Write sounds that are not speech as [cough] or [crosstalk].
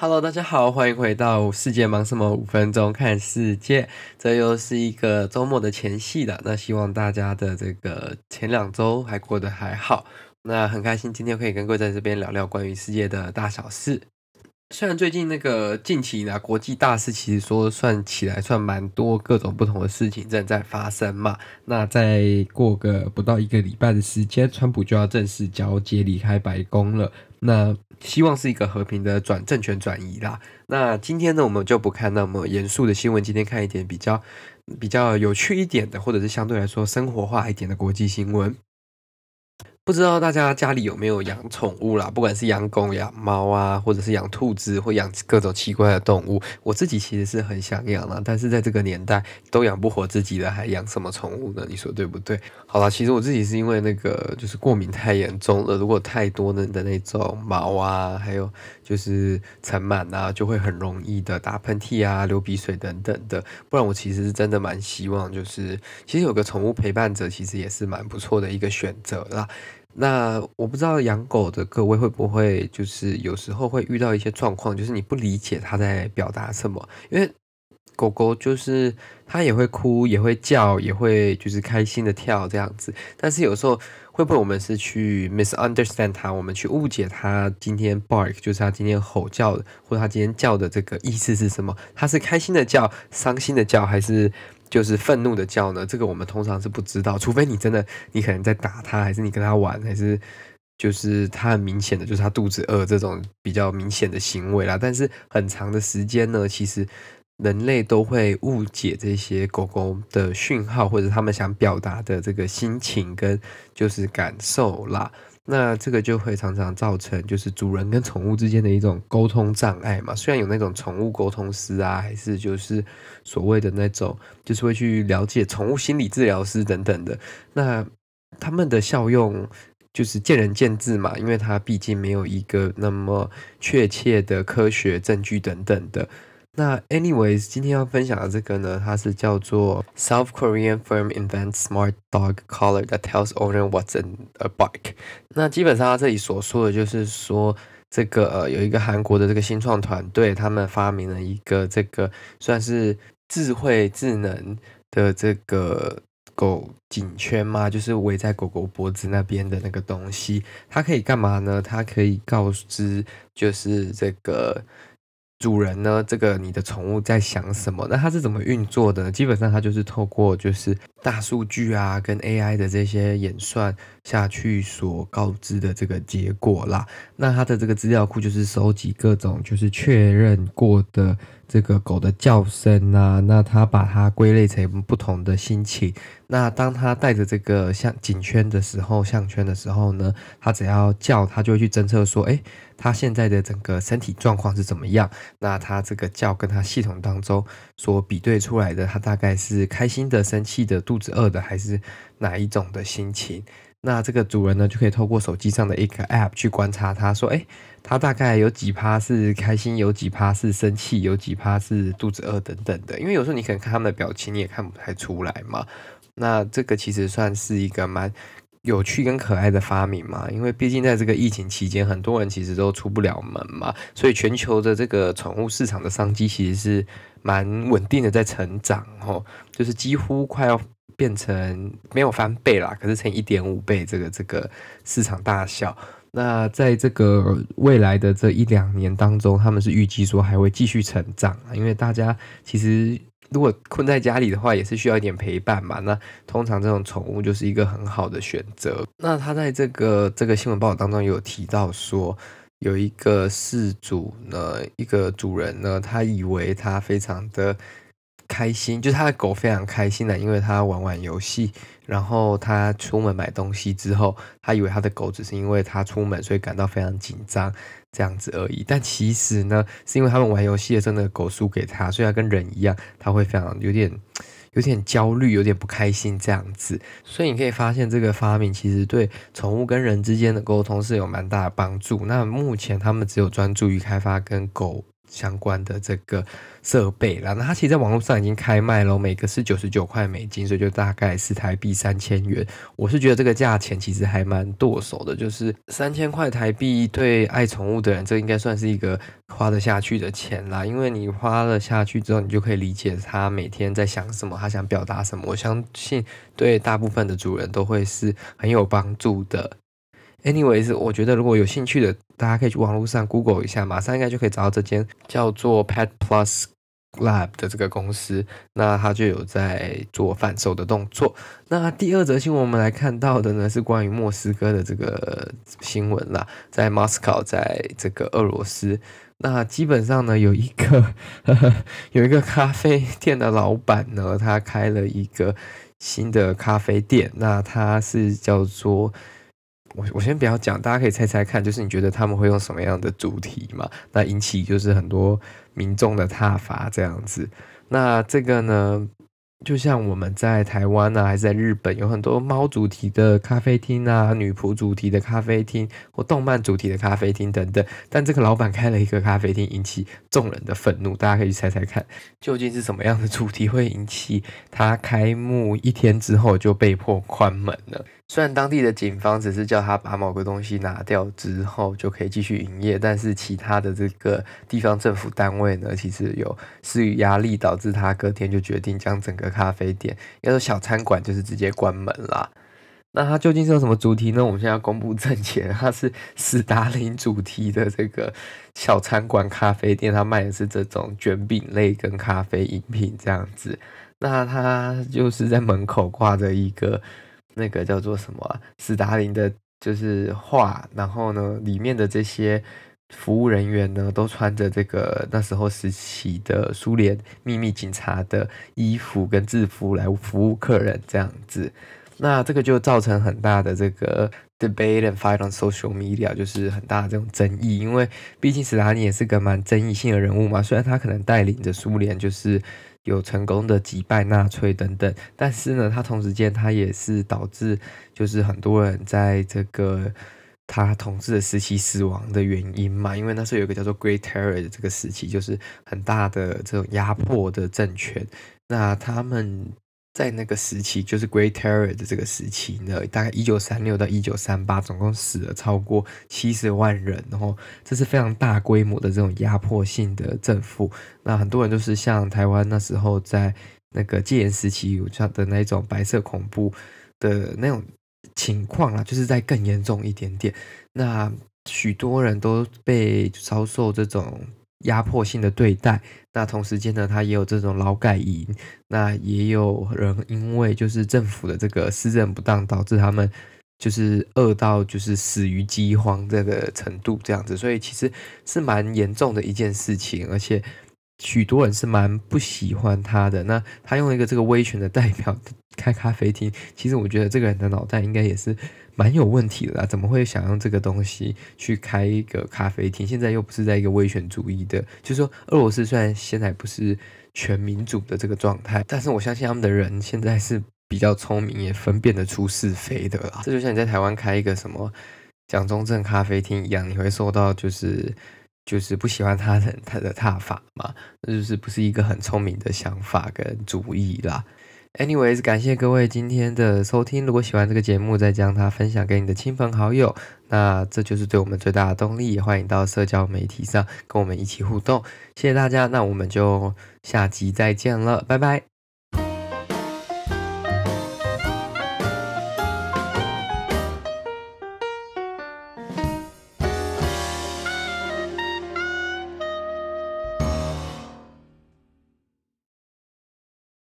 Hello，大家好，欢迎回到世界忙什么？五分钟看世界。这又是一个周末的前戏了。那希望大家的这个前两周还过得还好。那很开心今天可以跟各位在这边聊聊关于世界的大小事。虽然最近那个近期呢，国际大事其实说算起来算蛮多，各种不同的事情正在发生嘛。那再过个不到一个礼拜的时间，川普就要正式交接离开白宫了。那希望是一个和平的转政权转移啦。那今天呢，我们就不看那么严肃的新闻，今天看一点比较比较有趣一点的，或者是相对来说生活化一点的国际新闻。不知道大家家里有没有养宠物啦？不管是养狗、养猫啊，或者是养兔子，或养各种奇怪的动物。我自己其实是很想养啦，但是在这个年代都养不活自己的，还养什么宠物呢？你说对不对？[laughs] 好啦，其实我自己是因为那个就是过敏太严重了，如果太多的的那种毛啊，还有就是尘螨啊，就会很容易的打喷嚏啊、流鼻水等等的。不然我其实是真的蛮希望，就是其实有个宠物陪伴者，其实也是蛮不错的一个选择啦。那我不知道养狗的各位会不会就是有时候会遇到一些状况，就是你不理解它在表达什么，因为狗狗就是它也会哭，也会叫，也会就是开心的跳这样子。但是有时候会不会我们是去 misunderstand 它，我们去误解它今天 bark 就是它今天吼叫的，或者它今天叫的这个意思是什么？它是开心的叫，伤心的叫，还是？就是愤怒的叫呢，这个我们通常是不知道，除非你真的，你可能在打它，还是你跟它玩，还是就是它很明显的就是它肚子饿这种比较明显的行为啦。但是很长的时间呢，其实人类都会误解这些狗狗的讯号，或者他们想表达的这个心情跟就是感受啦。那这个就会常常造成就是主人跟宠物之间的一种沟通障碍嘛。虽然有那种宠物沟通师啊，还是就是所谓的那种，就是会去了解宠物心理治疗师等等的。那他们的效用就是见仁见智嘛，因为它毕竟没有一个那么确切的科学证据等等的。那 anyways，今天要分享的这个呢，它是叫做 South Korean firm invents smart dog collar that tells owner what's in a bike。那基本上它这里所说的就是说，这个呃有一个韩国的这个新创团队，他们发明了一个这个算是智慧智能的这个狗颈圈嘛，就是围在狗狗脖子那边的那个东西，它可以干嘛呢？它可以告知就是这个。主人呢？这个你的宠物在想什么？那它是怎么运作的呢？基本上它就是透过就是大数据啊，跟 AI 的这些演算下去所告知的这个结果啦。那它的这个资料库就是收集各种就是确认过的。这个狗的叫声啊，那它把它归类成不同的心情。那当它带着这个像颈圈的时候，项圈的时候呢，它只要叫，它就会去侦测说，诶，它现在的整个身体状况是怎么样？那它这个叫跟它系统当中所比对出来的，它大概是开心的、生气的、肚子饿的，还是哪一种的心情？那这个主人呢，就可以透过手机上的一个 App 去观察他，说，诶，他大概有几趴是开心，有几趴是生气，有几趴是肚子饿等等的。因为有时候你可能看他们的表情，你也看不太出来嘛。那这个其实算是一个蛮有趣跟可爱的发明嘛。因为毕竟在这个疫情期间，很多人其实都出不了门嘛，所以全球的这个宠物市场的商机其实是蛮稳定的在成长哦，就是几乎快要。变成没有翻倍啦，可是乘一点五倍这个这个市场大小。那在这个未来的这一两年当中，他们是预计说还会继续成长啊，因为大家其实如果困在家里的话，也是需要一点陪伴嘛。那通常这种宠物就是一个很好的选择。那他在这个这个新闻报道当中有提到说，有一个事主呢，一个主人呢，他以为他非常的。开心，就是他的狗非常开心的，因为他玩玩游戏，然后他出门买东西之后，他以为他的狗只是因为他出门所以感到非常紧张这样子而已。但其实呢，是因为他们玩游戏的时候，那个狗输给他，所以他跟人一样，他会非常有点 [tsk] 有点焦虑，有点不开心这样子。所以你可以发现，这个发明其实对宠物跟人之间的沟通是有蛮大的帮助。那目前他们只有专注于开发跟狗。相关的这个设备啦，那它其实在网络上已经开卖了，每个是九十九块美金，所以就大概是台币三千元。我是觉得这个价钱其实还蛮剁手的，就是三千块台币对爱宠物的人，这应该算是一个花得下去的钱啦。因为你花了下去之后，你就可以理解他每天在想什么，他想表达什么。我相信对大部分的主人都会是很有帮助的。Anyways，我觉得如果有兴趣的，大家可以去网络上 Google 一下，马上应该就可以找到这间叫做 Pet Plus Lab 的这个公司。那它就有在做贩售的动作。那第二则新闻我们来看到的呢，是关于莫斯科的这个新闻啦，在 Moscow，在这个俄罗斯。那基本上呢，有一个呵呵 [laughs] 有一个咖啡店的老板呢，他开了一个新的咖啡店。那他是叫做。我我先不要讲，大家可以猜猜看，就是你觉得他们会用什么样的主题嘛？那引起就是很多民众的挞伐这样子。那这个呢，就像我们在台湾啊，还是在日本，有很多猫主题的咖啡厅啊，女仆主题的咖啡厅，或动漫主题的咖啡厅等等。但这个老板开了一个咖啡厅，引起众人的愤怒。大家可以去猜猜看，究竟是什么样的主题会引起他开幕一天之后就被迫关门了？虽然当地的警方只是叫他把某个东西拿掉之后就可以继续营业，但是其他的这个地方政府单位呢，其实有施予压力，导致他隔天就决定将整个咖啡店，要说小餐馆就是直接关门啦。那它究竟是有什么主题呢？我们现在要公布正解，它是史达林主题的这个小餐馆咖啡店，它卖的是这种卷饼类跟咖啡饮品这样子。那它就是在门口挂着一个。那个叫做什么啊？斯大林的，就是画，然后呢，里面的这些服务人员呢，都穿着这个那时候时期的苏联秘密警察的衣服跟制服来服务客人，这样子。那这个就造成很大的这个 debate and fight on social media，就是很大的这种争议，因为毕竟斯大林也是个蛮争议性的人物嘛，虽然他可能带领着苏联就是。有成功的击败纳粹等等，但是呢，他同时间他也是导致就是很多人在这个他统治的时期死亡的原因嘛，因为那时候有个叫做 Great Terror 的这个时期，就是很大的这种压迫的政权，那他们。在那个时期，就是 Great Terror 的这个时期呢，大概一九三六到一九三八，总共死了超过七十万人，然后这是非常大规模的这种压迫性的政府。那很多人都是像台湾那时候在那个戒严时期有这样的那种白色恐怖的那种情况啊，就是在更严重一点点。那许多人都被遭受这种。压迫性的对待，那同时间呢，他也有这种劳改营，那也有人因为就是政府的这个施政不当，导致他们就是饿到就是死于饥荒这个程度这样子，所以其实是蛮严重的一件事情，而且许多人是蛮不喜欢他的。那他用一个这个威权的代表 [laughs] 开咖啡厅，其实我觉得这个人的脑袋应该也是。蛮有问题的啦，怎么会想用这个东西去开一个咖啡厅？现在又不是在一个威权主义的，就是说俄罗斯虽然现在不是全民主的这个状态，但是我相信他们的人现在是比较聪明，也分辨得出是非的啦。这就像你在台湾开一个什么蒋中正咖啡厅一样，你会受到就是就是不喜欢他的他的踏法嘛，那就是不是一个很聪明的想法跟主意啦。Anyways，感谢各位今天的收听。如果喜欢这个节目，再将它分享给你的亲朋好友，那这就是对我们最大的动力。也欢迎到社交媒体上跟我们一起互动。谢谢大家，那我们就下集再见了，拜拜。